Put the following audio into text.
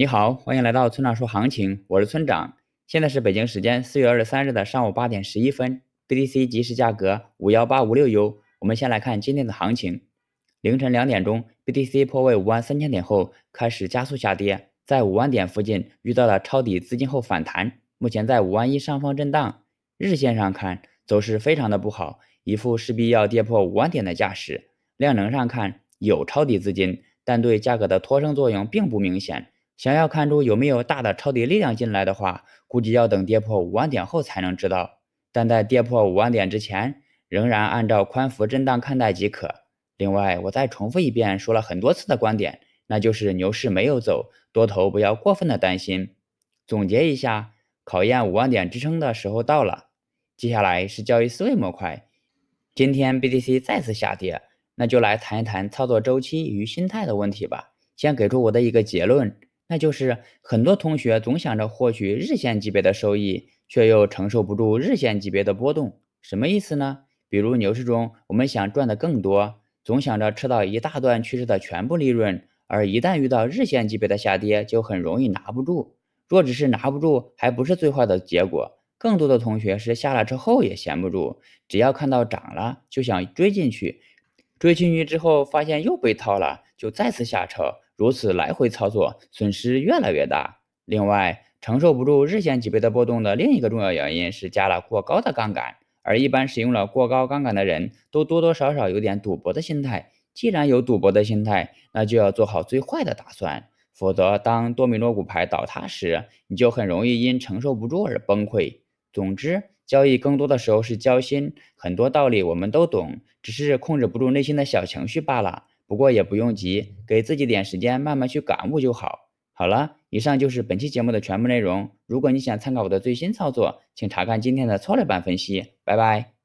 你好，欢迎来到村长说行情，我是村长。现在是北京时间四月二十三日的上午八点十一分，BTC 即时价格五幺八五六 U。我们先来看今天的行情。凌晨两点钟，BTC 破位五万三千点后开始加速下跌，在五万点附近遇到了抄底资金后反弹，目前在五万一上方震荡。日线上看，走势非常的不好，一副势必要跌破五万点的架势。量能上看，有抄底资金，但对价格的托升作用并不明显。想要看出有没有大的抄底力量进来的话，估计要等跌破五万点后才能知道。但在跌破五万点之前，仍然按照宽幅震荡看待即可。另外，我再重复一遍说了很多次的观点，那就是牛市没有走，多头不要过分的担心。总结一下，考验五万点支撑的时候到了。接下来是交易思维模块。今天 BTC 再次下跌，那就来谈一谈操作周期与心态的问题吧。先给出我的一个结论。那就是很多同学总想着获取日线级别的收益，却又承受不住日线级别的波动，什么意思呢？比如牛市中，我们想赚的更多，总想着吃到一大段趋势的全部利润，而一旦遇到日线级别的下跌，就很容易拿不住。若只是拿不住，还不是最坏的结果。更多的同学是下了之后也闲不住，只要看到涨了，就想追进去，追进去之后发现又被套了，就再次下车。如此来回操作，损失越来越大。另外，承受不住日线级别的波动的另一个重要原因是加了过高的杠杆，而一般使用了过高杠杆的人都多多少少有点赌博的心态。既然有赌博的心态，那就要做好最坏的打算，否则当多米诺骨牌倒塌时，你就很容易因承受不住而崩溃。总之，交易更多的时候是交心，很多道理我们都懂，只是控制不住内心的小情绪罢了。不过也不用急，给自己点时间，慢慢去感悟就好。好了，以上就是本期节目的全部内容。如果你想参考我的最新操作，请查看今天的策略版分析。拜拜。